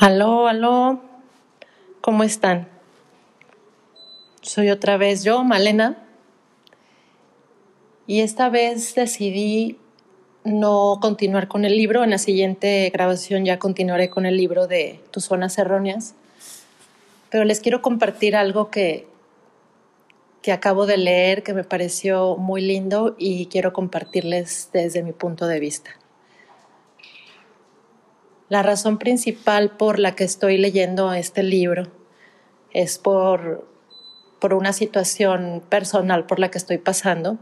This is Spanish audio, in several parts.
Aló, aló, ¿cómo están? Soy otra vez yo, Malena, y esta vez decidí no continuar con el libro. En la siguiente grabación ya continuaré con el libro de Tus zonas erróneas, pero les quiero compartir algo que, que acabo de leer, que me pareció muy lindo y quiero compartirles desde mi punto de vista. La razón principal por la que estoy leyendo este libro es por, por una situación personal por la que estoy pasando.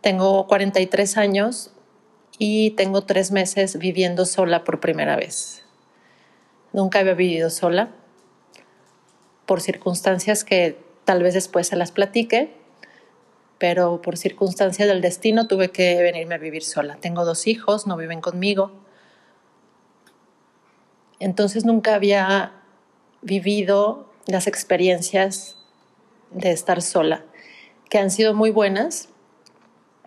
Tengo 43 años y tengo tres meses viviendo sola por primera vez. Nunca había vivido sola por circunstancias que tal vez después se las platique, pero por circunstancias del destino tuve que venirme a vivir sola. Tengo dos hijos, no viven conmigo entonces nunca había vivido las experiencias de estar sola, que han sido muy buenas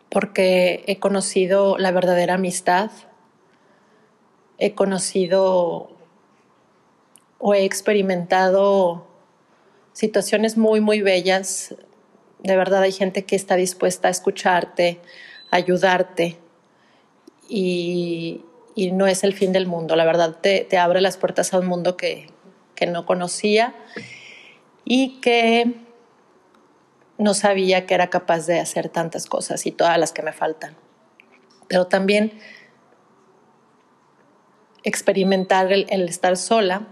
porque he conocido la verdadera amistad, he conocido o he experimentado situaciones muy, muy bellas. De verdad hay gente que está dispuesta a escucharte, a ayudarte y, y no es el fin del mundo. La verdad te, te abre las puertas a un mundo que, que no conocía y que no sabía que era capaz de hacer tantas cosas y todas las que me faltan. Pero también experimentar el, estar sola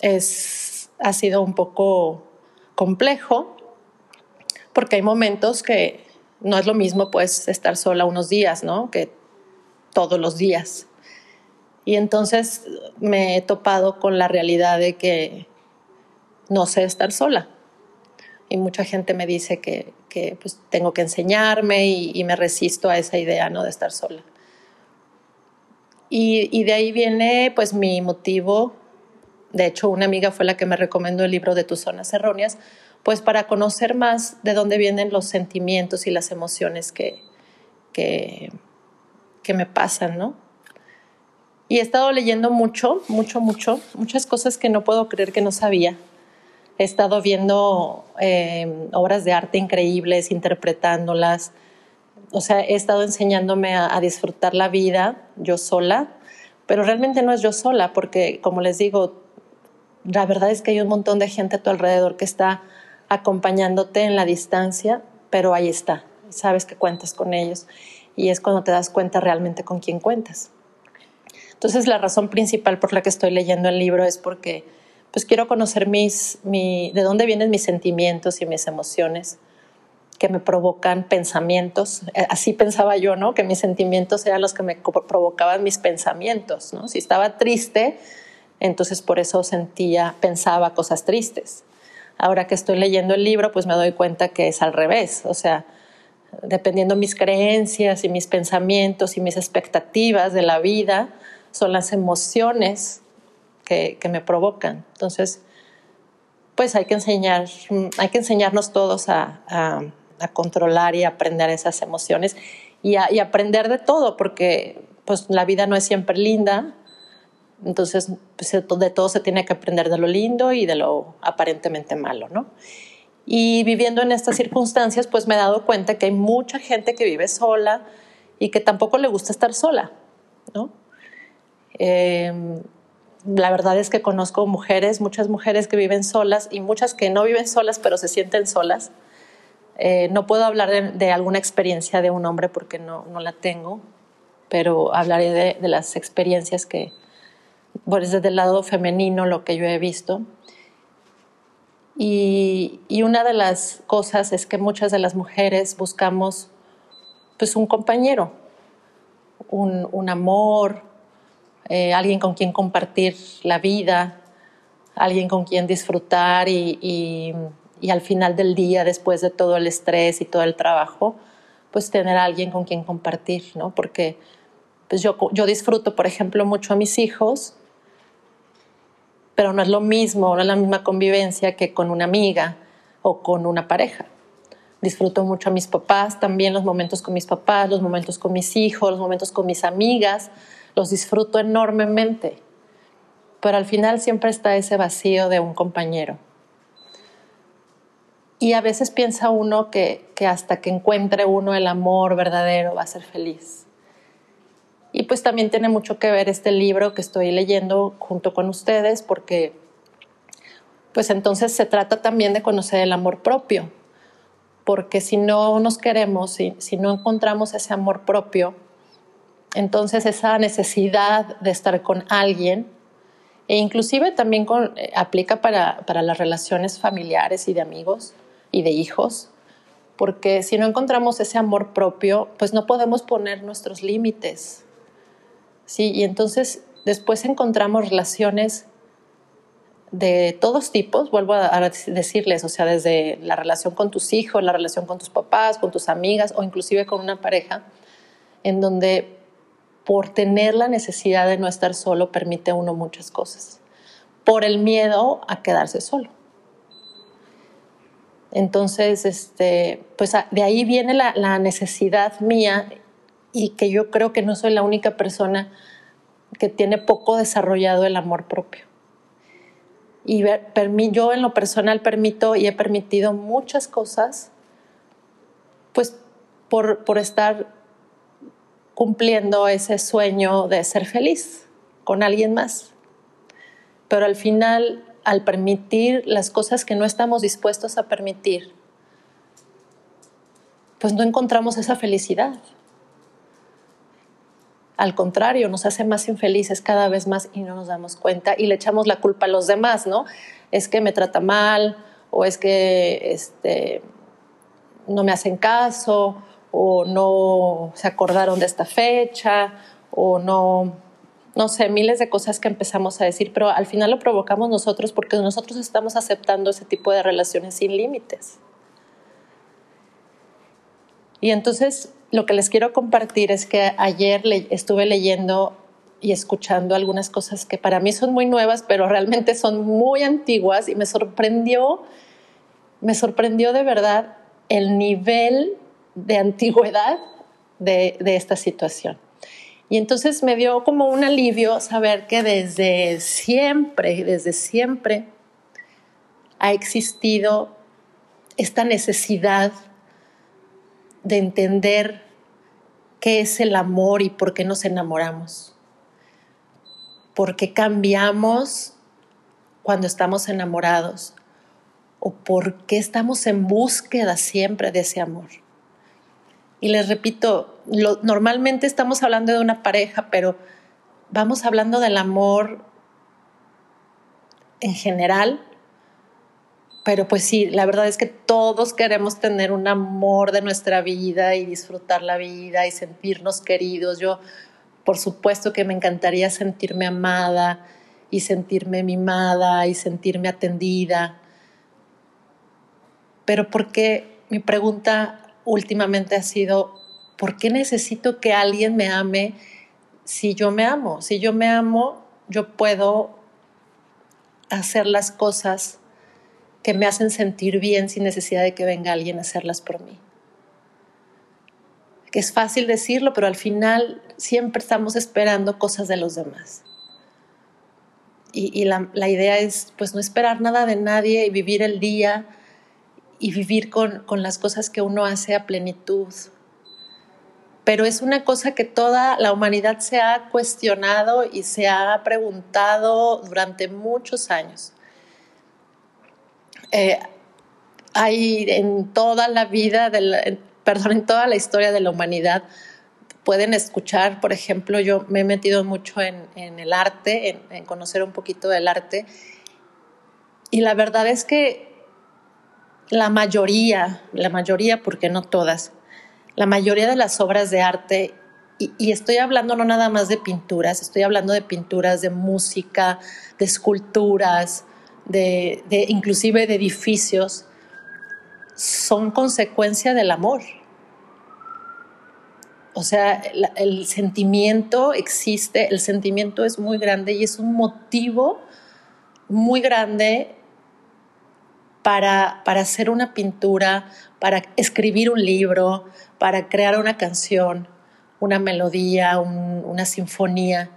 es, ha sido un poco complejo porque hay momentos que no es lo mismo pues estar sola unos días, ¿no? Que todos los días. Y entonces me he topado con la realidad de que no sé estar sola. Y mucha gente me dice que, que pues, tengo que enseñarme y, me resisto a esa idea ¿no? de estar sola. Y, y, de ahí viene pues mi motivo. De hecho, una amiga fue la que me recomendó el libro de tus zonas erróneas, pues para conocer más de dónde vienen los sentimientos y las emociones que, que, que me pasan, ¿no? Y he estado leyendo mucho, mucho, mucho, muchas cosas que no puedo creer que no sabía. He estado viendo eh, obras de arte increíbles, interpretándolas. O sea, he estado enseñándome a, a disfrutar la vida yo sola, pero realmente no es yo sola, porque como les digo, la verdad es que hay un montón de gente a tu alrededor que está acompañándote en la distancia, pero ahí está, sabes que cuentas con ellos y es cuando te das cuenta realmente con quién cuentas. Entonces la razón principal por la que estoy leyendo el libro es porque pues quiero conocer mis, mi, de dónde vienen mis sentimientos y mis emociones que me provocan pensamientos. Eh, así pensaba yo, ¿no? Que mis sentimientos eran los que me provocaban mis pensamientos, ¿no? Si estaba triste, entonces por eso sentía, pensaba cosas tristes. Ahora que estoy leyendo el libro, pues me doy cuenta que es al revés. O sea, dependiendo mis creencias y mis pensamientos y mis expectativas de la vida, son las emociones que, que me provocan. Entonces, pues hay que enseñar, hay que enseñarnos todos a, a, a controlar y aprender esas emociones y, a, y, aprender de todo, porque pues la vida no es siempre linda. Entonces, pues, de todo se tiene que aprender de lo lindo y de lo aparentemente malo, ¿no? Y viviendo en estas circunstancias, pues me he dado cuenta que hay mucha gente que vive sola y que tampoco le gusta estar sola, ¿no? Eh, la verdad es que conozco mujeres, muchas mujeres que viven solas y muchas que no viven solas, pero se sienten solas. Eh, no puedo hablar de, alguna experiencia de un hombre porque no, la tengo, pero hablaré de, las experiencias que, bueno, desde el lado femenino, lo que yo he visto. Y, una de las cosas es que muchas de las mujeres buscamos pues un compañero, un, amor, eh, alguien con quien compartir la vida, alguien con quien disfrutar y, al final del día, después de todo el estrés y todo el trabajo, pues tener a alguien con quien compartir, ¿no? Porque pues yo, yo disfruto, por ejemplo, mucho a mis hijos pero no es lo mismo, no es la misma convivencia que con una amiga o con una pareja. Disfruto mucho a mis papás, también los momentos con mis papás, los momentos con mis hijos, los momentos con mis amigas, los disfruto enormemente. pero al final siempre está ese vacío de un compañero. Y a veces piensa uno que, que hasta que encuentre uno el amor verdadero va a ser feliz. Y pues también tiene mucho que ver este libro que estoy leyendo junto con ustedes, porque pues entonces se trata también de conocer el amor propio, porque si no nos queremos, si, no encontramos ese amor propio, entonces esa necesidad de estar con alguien, e inclusive también eh, aplica para, para las relaciones familiares y de amigos y de hijos, porque si no encontramos ese amor propio, pues no podemos poner nuestros límites, ¿sí? Y entonces después encontramos relaciones de todos tipos, vuelvo a decirles, o sea, desde la relación con tus hijos, la relación con tus papás, con tus amigas o inclusive con una pareja, en donde por tener la necesidad de no estar solo permite uno muchas cosas, por el miedo a quedarse solo. Entonces, este, pues de ahí viene la, la necesidad mía y que yo creo que no soy la única persona que tiene poco desarrollado el amor propio. Y yo en lo personal permito y he permitido muchas cosas, pues por, por estar cumpliendo ese sueño de ser feliz con alguien más. Pero al final, al permitir las cosas que no estamos dispuestos a permitir, pues no encontramos esa felicidad. Al contrario, nos hace más infelices cada vez más y no nos damos cuenta y le echamos la culpa a los demás, ¿no? Es que me trata mal o es que este, no me hacen caso o no se acordaron de esta fecha o no, no sé, miles de cosas que empezamos a decir, pero al final lo provocamos nosotros porque nosotros estamos aceptando ese tipo de relaciones sin límites. Y entonces lo que les quiero compartir es que ayer estuve leyendo y escuchando algunas cosas que para mí son muy nuevas, pero realmente son muy antiguas y me sorprendió, me sorprendió de verdad el nivel de antigüedad de, de esta situación. Y entonces me dio como un alivio saber que desde siempre, desde siempre, ha existido esta necesidad de entender qué es el amor y por qué nos enamoramos. ¿Por qué cambiamos cuando estamos enamorados? ¿O por qué estamos en búsqueda siempre de ese amor? Y les repito, normalmente estamos hablando de una pareja, pero vamos hablando del amor en general pero pues sí, la verdad es que todos queremos tener un amor de nuestra vida y disfrutar la vida y sentirnos queridos. Yo, por supuesto que me encantaría sentirme amada y sentirme mimada y sentirme atendida. Pero ¿por qué? Mi pregunta últimamente ha sido, ¿por qué necesito que alguien me ame si yo me amo? Si yo me amo, yo puedo hacer las cosas que me hacen sentir bien sin necesidad de que venga alguien a hacerlas por mí. Que es fácil decirlo, pero al final siempre estamos esperando cosas de los demás. Y, la, idea es pues no esperar nada de nadie y vivir el día y vivir con, con las cosas que uno hace a plenitud. Pero es una cosa que toda la humanidad se ha cuestionado y se ha preguntado durante muchos años. Eh, hay en toda la vida, de perdón, en toda la historia de la humanidad, pueden escuchar, por ejemplo, yo me he metido mucho en, el arte, en, conocer un poquito del arte, y la verdad es que la mayoría, la mayoría, porque no todas, la mayoría de las obras de arte, y, estoy hablando no nada más de pinturas, estoy hablando de pinturas, de música, de esculturas, de, inclusive de edificios, son consecuencia del amor. O sea, el, sentimiento existe, el sentimiento es muy grande y es un motivo muy grande para, para hacer una pintura, para escribir un libro, para crear una canción, una melodía, una sinfonía.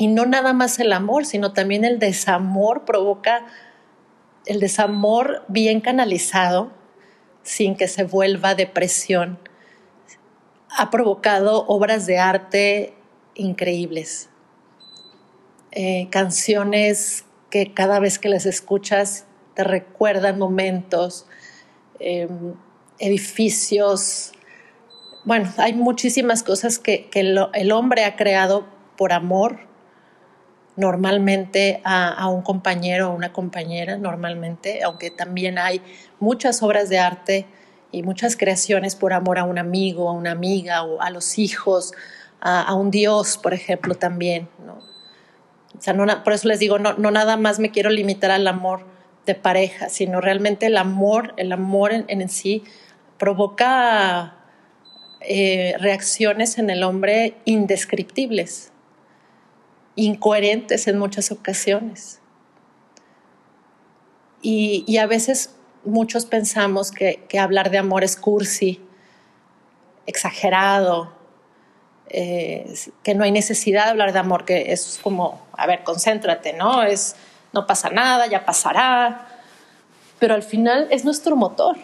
Y no nada más el amor, sino también el desamor provoca el desamor bien canalizado, sin que se vuelva depresión, ha provocado obras de arte increíbles. Eh, canciones que cada vez que las escuchas te recuerdan momentos, em, edificios. Bueno, hay muchísimas cosas que, el, hombre ha creado por amor, normalmente a, un compañero o una compañera, normalmente, aunque también hay muchas obras de arte y muchas creaciones por amor a un amigo, a una amiga o a los hijos, a, un Dios, por ejemplo, también. O sea, por eso les digo, no, no nada más me quiero limitar al amor de pareja, sino realmente el amor, el amor en, sí provoca eh, reacciones en el hombre indescriptibles, incoherentes en muchas ocasiones. Y, a veces muchos pensamos que, hablar de amor es cursi, exagerado, eh, que no hay necesidad de hablar de amor, que es como, a ver, concéntrate, ¿no? Es, no pasa nada, ya pasará. Pero al final es nuestro motor.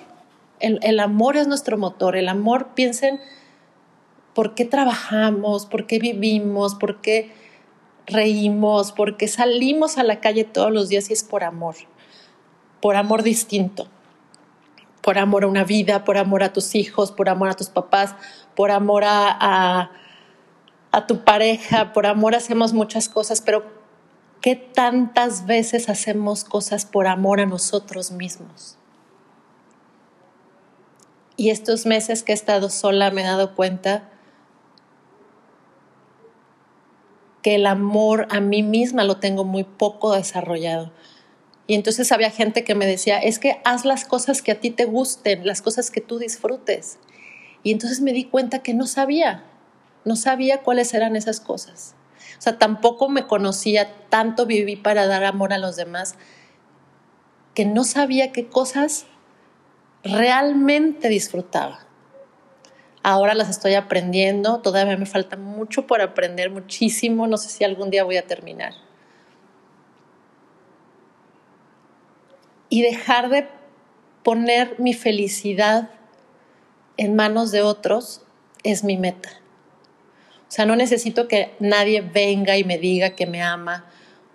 El, el amor es nuestro motor. El amor, piensen, ¿por qué trabajamos? ¿Por qué vivimos? ¿Por qué reímos? ¿Por qué salimos a la calle todos los días y es por amor? Por amor distinto por amor a una vida, por amor a tus hijos, por amor a tus papás, por amor a, a tu pareja, por amor hacemos muchas cosas, pero ¿qué tantas veces hacemos cosas por amor a nosotros mismos? Y estos meses que he estado sola me he dado cuenta que el amor a mí misma lo tengo muy poco desarrollado. Y entonces había gente que me decía, es que haz las cosas que a ti te gusten, las cosas que tú disfrutes. Y entonces me di cuenta que no sabía, no sabía cuáles eran esas cosas. O sea, tampoco me conocía, tanto viví para dar amor a los demás, que no sabía qué cosas realmente disfrutaba. Ahora las estoy aprendiendo, todavía me falta mucho por aprender, muchísimo, no sé si algún día voy a terminar. Y dejar de poner mi felicidad en manos de otros es mi meta. O sea, no necesito que nadie venga y me diga que me ama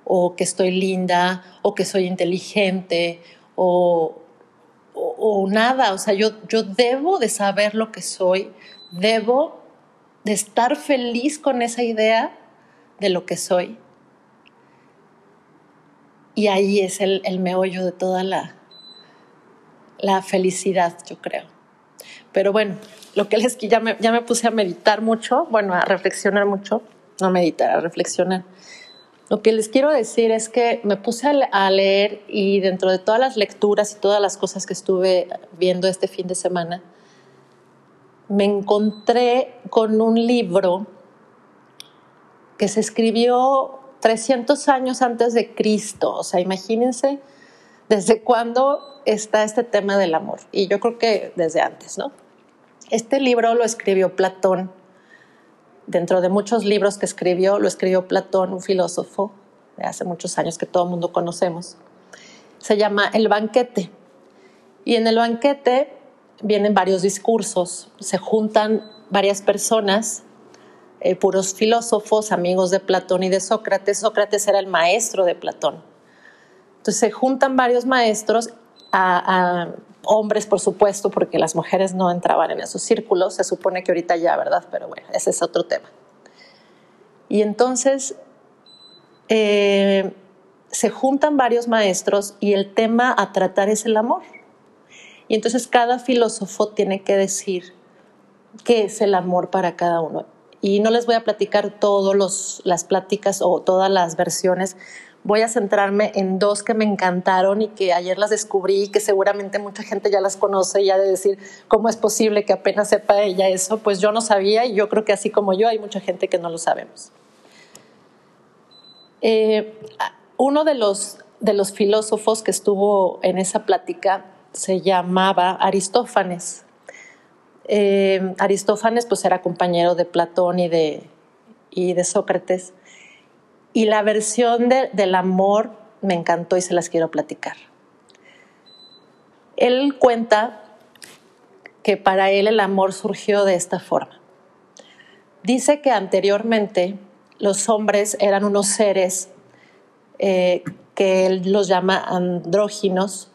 o que estoy linda o que soy inteligente o, o, nada. O sea, yo, yo debo de saber lo que soy, debo de estar feliz con esa idea de lo que soy. Y ahí es el, el meollo de toda la, la felicidad, yo creo. Pero bueno, lo que les ya me, ya me puse a meditar mucho, bueno, a reflexionar mucho, no meditar, a reflexionar. Lo que les quiero decir es que me puse a leer y dentro de todas las lecturas y todas las cosas que estuve viendo este fin de semana, me encontré con un libro que se escribió 300 años antes de Cristo. O sea, imagínense desde cuándo está este tema del amor. Y yo creo que desde antes, ¿no? Este libro lo escribió Platón. Dentro de muchos libros que escribió, lo escribió Platón, un filósofo de hace muchos años que todo el mundo conocemos. Se llama El banquete. Y en el banquete vienen varios discursos, se juntan varias personas, eh, puros filósofos, amigos de Platón y de Sócrates. Sócrates era el maestro de Platón. Entonces se juntan varios maestros a, hombres, por supuesto, porque las mujeres no entraban en esos círculos, se supone que ahorita ya, ¿verdad? Pero bueno, ese es otro tema. Y entonces eh, se juntan varios maestros y el tema a tratar es el amor. Y entonces cada filósofo tiene que decir qué es el amor para cada uno. Y no les voy a platicar todas las pláticas o todas las versiones, voy a centrarme en dos que me encantaron y que ayer las descubrí y que seguramente mucha gente ya las conoce y ya de decir cómo es posible que apenas sepa ella eso, pues yo no sabía y yo creo que así como yo hay mucha gente que no lo sabemos. Eh, uno de los, de los filósofos que estuvo en esa plática se llamaba Aristófanes. Eh, Aristófanes pues era compañero de Platón y de, y de Sócrates Y la versión del amor me encantó y se las quiero platicar. Él cuenta que para él el amor surgió de esta forma. Dice que anteriormente los hombres eran unos seres eh, que él los llama andróginos,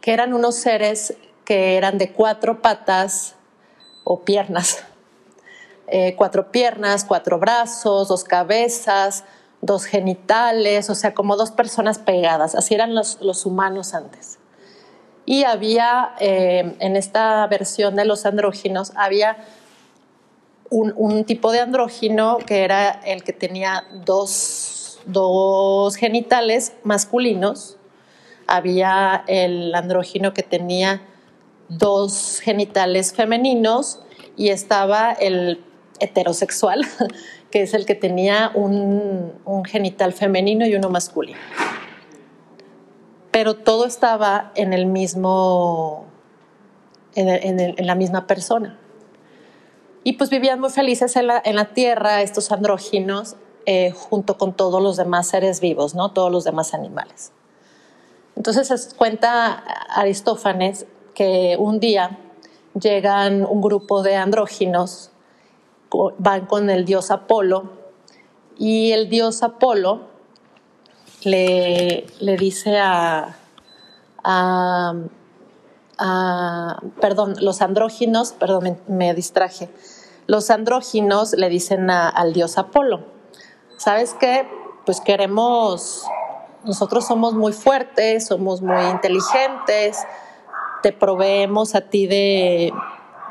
que eran unos seres que eran de cuatro patas o piernas, eh, cuatro piernas, cuatro brazos, dos cabezas, dos genitales, o sea, como dos personas pegadas, así eran los, los humanos antes. Y había, eh, en esta versión de los andróginos, había un, tipo de andrógino que era el que tenía dos, dos genitales masculinos, había el andrógino que tenía dos genitales femeninos y estaba el heterosexual, que es el que tenía un, genital femenino y uno masculino pero todo estaba en el mismo, en, la misma persona. Y pues vivían muy felices en la, tierra estos andróginos eh, junto con todos los demás seres vivos, ¿no? todos los demás animales. Entonces cuenta Aristófanes que un día llegan un grupo de andróginos, van con el dios Apolo, y el dios Apolo le, le dice a, perdón, los andróginos, perdón, me, distraje, los andróginos le dicen al dios Apolo, ¿sabes qué? Pues queremos, nosotros somos muy fuertes, somos muy inteligentes, te proveemos a ti de,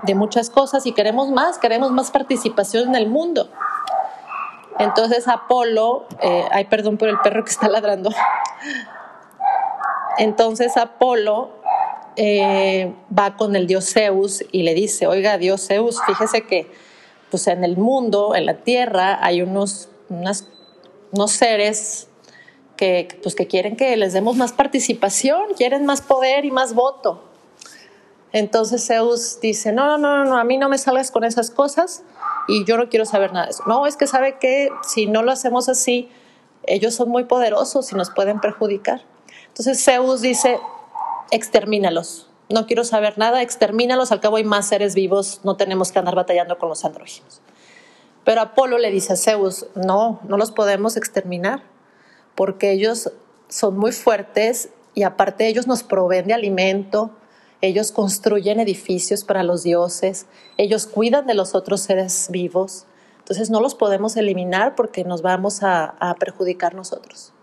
de muchas cosas y queremos más, queremos más participación en el mundo. Entonces Apolo, eh, ay perdón por el perro que está ladrando. Entonces Apolo eh, va con el dios Zeus y le dice, oiga, dios Zeus, fíjese que pues en el mundo, en la tierra, hay unos, unos seres que, pues, que quieren que les demos más participación, quieren más poder y más voto. Entonces Zeus dice, no, no, no, no, a mí no me salgas con esas cosas y yo no quiero saber nada eso. No, es que sabe que si no lo hacemos así, ellos son muy poderosos y nos pueden perjudicar. Entonces Zeus dice, extermínalos, no quiero saber nada, extermínalos, al cabo hay más seres vivos, no tenemos que andar batallando con los andróginos. Pero Apolo le dice a Zeus, no, no los podemos exterminar, porque ellos son muy fuertes y aparte ellos nos proveen de alimento, ellos construyen edificios para los dioses, ellos cuidan de los otros seres vivos. Entonces no los podemos eliminar porque nos vamos a, perjudicar nosotros.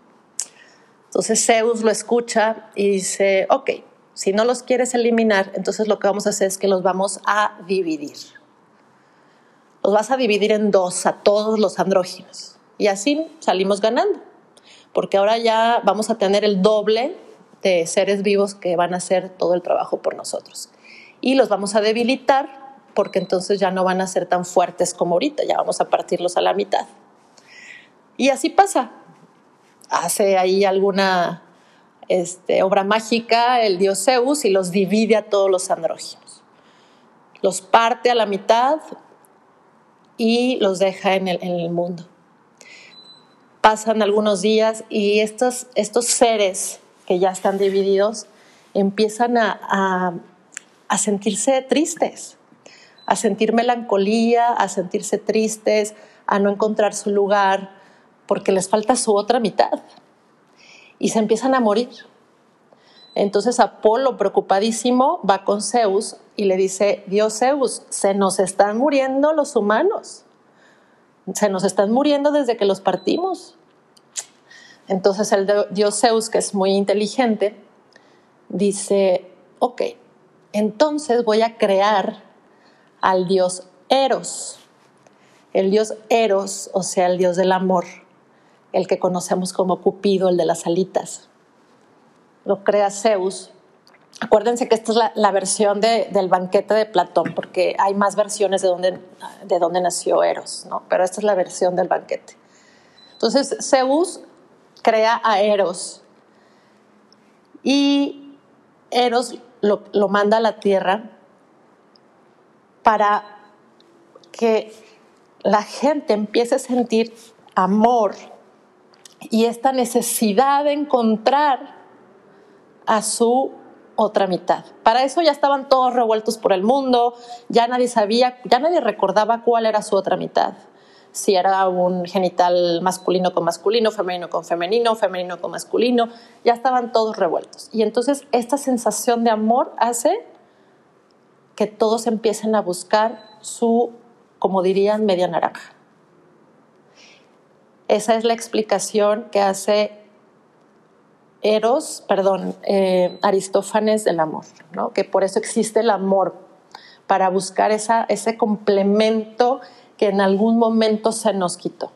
Entonces Zeus lo escucha y dice, ok, si no los quieres eliminar, entonces lo que vamos a hacer es que los vamos a dividir. Los vas a dividir en dos a todos los andróginos. Y así salimos ganando, porque ahora ya vamos a tener el doble de seres vivos que van a hacer todo el trabajo por nosotros. Y los vamos a debilitar porque entonces ya no van a ser tan fuertes como ahorita, ya vamos a partirlos a la mitad. Y así pasa. Hace ahí alguna este, obra mágica el dios Zeus y los divide a todos los andróginos. Los parte a la mitad y los deja en el, en el mundo. Pasan algunos días y estos, estos seres que ya están divididos, empiezan a, sentirse tristes, a sentir melancolía, a sentirse tristes, a no encontrar su lugar, porque les falta su otra mitad. Y se empiezan a morir. Entonces Apolo, preocupadísimo, va con Zeus y le dice, Dios Zeus, se nos están muriendo los humanos. Se nos están muriendo desde que los partimos. Entonces el dios Zeus, que es muy inteligente, dice, ok, entonces voy a crear al dios Eros. El dios Eros, o sea, el dios del amor, el que conocemos como Cupido, el de las alitas. Lo crea Zeus. Acuérdense que esta es la, versión del banquete de Platón, porque hay más versiones de dónde de dónde nació Eros, ¿no? pero esta es la versión del banquete. Entonces, Zeus crea a Eros. Y Eros lo, lo manda a la tierra para que la gente empiece a sentir amor y esta necesidad de encontrar a su otra mitad. Para eso ya estaban todos revueltos por el mundo, ya nadie sabía, ya nadie recordaba cuál era su otra mitad. Si era un genital masculino con masculino, femenino con femenino, femenino con masculino, ya estaban todos revueltos. Y entonces esta sensación de amor hace que todos empiecen a buscar su, como dirían, media naranja. Esa es la explicación que hace Eros, perdón, eh, Aristófanes del amor, ¿no? que por eso existe el amor, para buscar esa, ese complemento que en algún momento se nos quitó.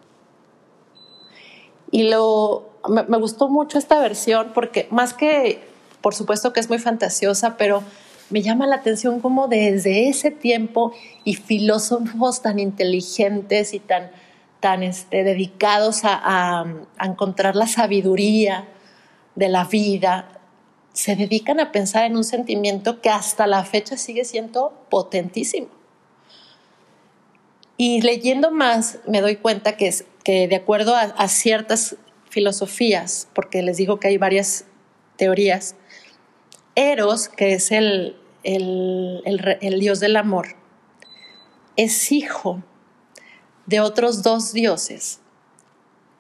Y lo, me, gustó mucho esta versión porque más que, por supuesto que es muy fantasiosa, pero me llama la atención cómo desde ese tiempo y filósofos tan inteligentes y tan tan este, dedicados a, encontrar la sabiduría de la vida, se dedican a pensar en un sentimiento que hasta la fecha sigue siendo potentísimo. Y leyendo más me doy cuenta que, es, que de acuerdo a, ciertas filosofías, porque les digo que hay varias teorías, Eros, que es el, el dios del amor, es hijo de otros dos dioses.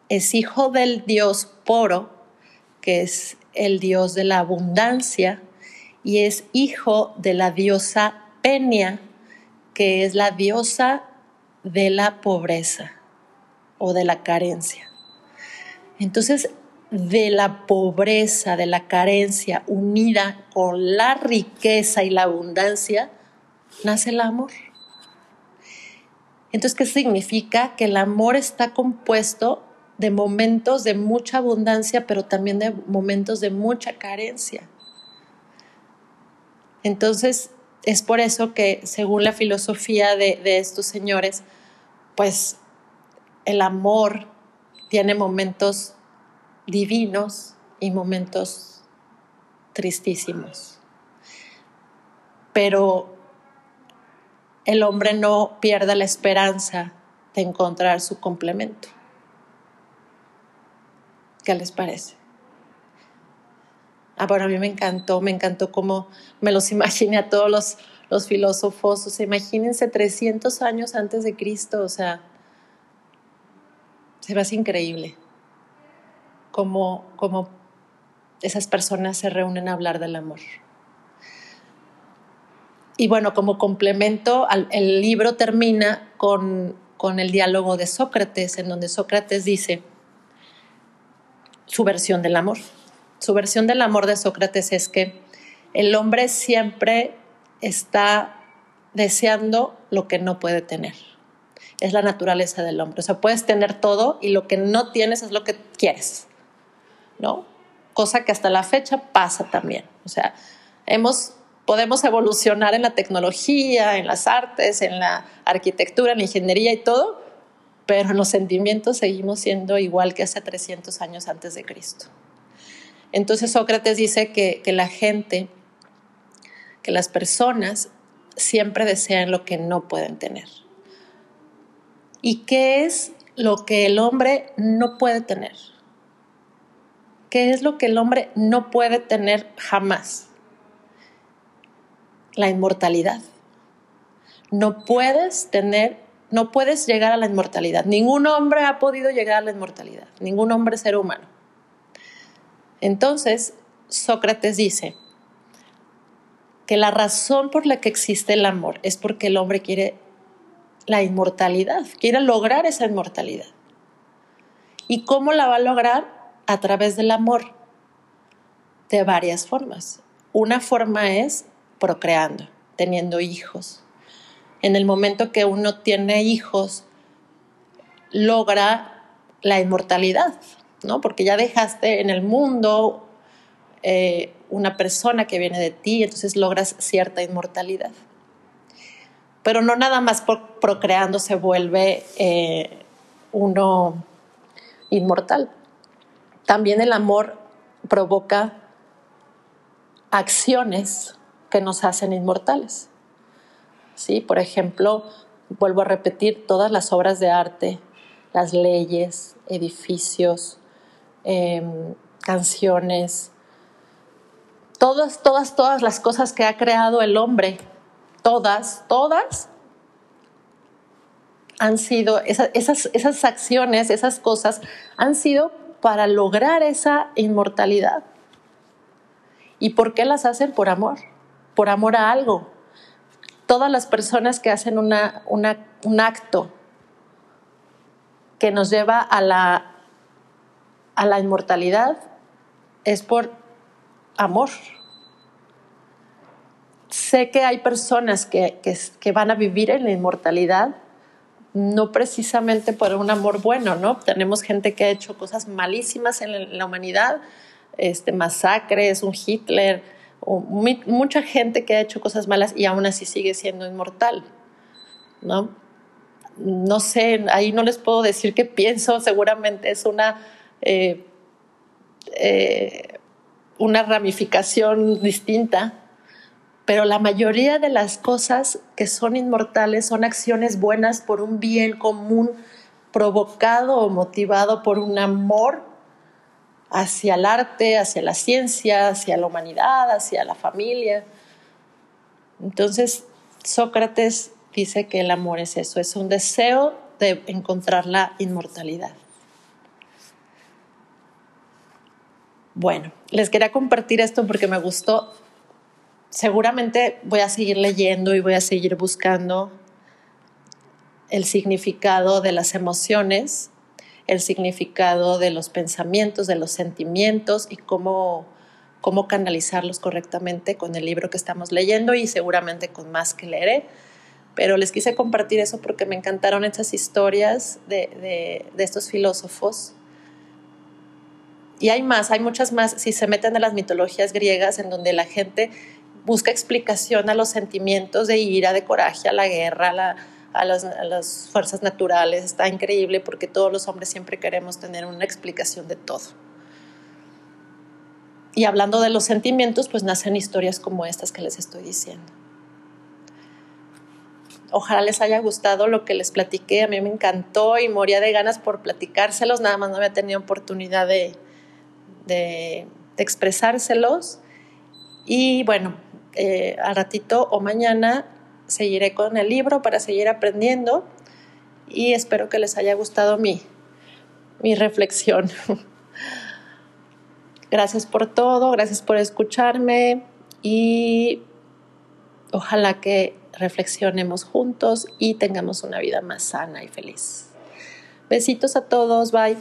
Es hijo del dios Poro, que es el dios de la abundancia, y es hijo de la diosa Penia, que es la diosa de la pobreza o de la carencia. Entonces, de la pobreza, de la carencia, unida con la riqueza y la abundancia, nace el amor. Entonces, ¿qué significa? Que el amor está compuesto de momentos de mucha abundancia, pero también de momentos de mucha carencia. Entonces, es por eso que, según la filosofía de, estos señores, pues el amor tiene momentos divinos y momentos tristísimos. Pero el hombre no pierda la esperanza de encontrar su complemento. ¿Qué les parece? Ah, bueno, a mí me encantó, me encantó cómo me los imaginé a todos los, los filósofos. O sea, imagínense 300 años antes de Cristo, o sea, se ve así increíble cómo, cómo esas personas se reúnen a hablar del amor. Y bueno, como complemento, el libro termina con, con el diálogo de Sócrates, en donde Sócrates dice su versión del amor. Su versión del amor de Sócrates es que el hombre siempre está deseando lo que no puede tener. Es la naturaleza del hombre. O sea, puedes tener todo y lo que no tienes es lo que quieres, ¿no? Cosa que hasta la fecha pasa también. O sea, hemos podemos evolucionar en la tecnología, en las artes, en la arquitectura, en la ingeniería y todo, pero en los sentimientos seguimos siendo igual que hace 300 años antes de Cristo. Entonces Sócrates dice que, que la gente, que las personas siempre desean lo que no pueden tener. ¿Y qué es lo que el hombre no puede tener? ¿Qué es lo que el hombre no puede tener jamás? la inmortalidad. No puedes tener, no puedes llegar a la inmortalidad. Ningún hombre ha podido llegar a la inmortalidad, ningún hombre ser humano. Entonces, Sócrates dice que la razón por la que existe el amor es porque el hombre quiere la inmortalidad, quiere lograr esa inmortalidad. ¿Y cómo la va a lograr? A través del amor, de varias formas. Una forma es procreando, teniendo hijos. En el momento que uno tiene hijos, logra la inmortalidad, ¿no? Porque ya dejaste en el mundo eh, una persona que viene de ti, entonces logras cierta inmortalidad. Pero no nada más procreando se vuelve eh, uno inmortal. También el amor provoca acciones que nos hacen inmortales. ¿Sí? Por ejemplo, vuelvo a repetir, todas las obras de arte, las leyes, edificios, em, canciones, todas, todas, todas las cosas que ha creado el hombre, todas, todas han sido, esas, esas acciones, esas cosas han sido para lograr esa inmortalidad. ¿Y por qué las hacen? Por amor, por amor a algo. Todas las personas que hacen una, un acto que nos lleva a la, a la inmortalidad es por amor. Sé que hay personas que, que van a vivir en la inmortalidad no precisamente por un amor bueno, ¿no? Tenemos gente que ha hecho cosas malísimas en la humanidad, este, masacres, un Hitler, mucha gente que ha hecho cosas malas y aún así sigue siendo inmortal, ¿no? No sé, ahí no les puedo decir qué pienso, seguramente es una, eh, eh, una ramificación distinta, pero la mayoría de las cosas que son inmortales son acciones buenas por un bien común provocado o motivado por un amor hacia el arte, hacia la ciencia, hacia la humanidad, hacia la familia. Entonces, Sócrates dice que el amor es eso, es un deseo de encontrar la inmortalidad. Bueno, les quería compartir esto porque me gustó seguramente voy a seguir leyendo y voy a seguir buscando el significado de las emociones, el significado de los pensamientos, de los sentimientos y cómo, cómo canalizarlos correctamente con el libro que estamos leyendo y seguramente con más que leeré. Pero les quise compartir eso porque me encantaron estas historias de, de, de estos filósofos. Y hay más, hay muchas más. Si se meten en las mitologías griegas, en donde la gente busca explicación a los sentimientos de ira, de coraje, a la guerra, a, las fuerzas naturales. Está increíble porque todos los hombres siempre queremos tener una explicación de todo. Y hablando de los sentimientos, pues nacen historias como estas que les estoy diciendo. Ojalá les haya gustado lo que les platiqué. A mí me encantó y moría de ganas por platicárselos. Nada más no había tenido oportunidad de, expresárselos. Y bueno, eh, al ratito o mañana seguiré con el libro para seguir aprendiendo y espero que les haya gustado mi, mi reflexión. gracias por todo, gracias por escucharme y ojalá que reflexionemos juntos y tengamos una vida más sana y feliz. Besitos a todos, bye.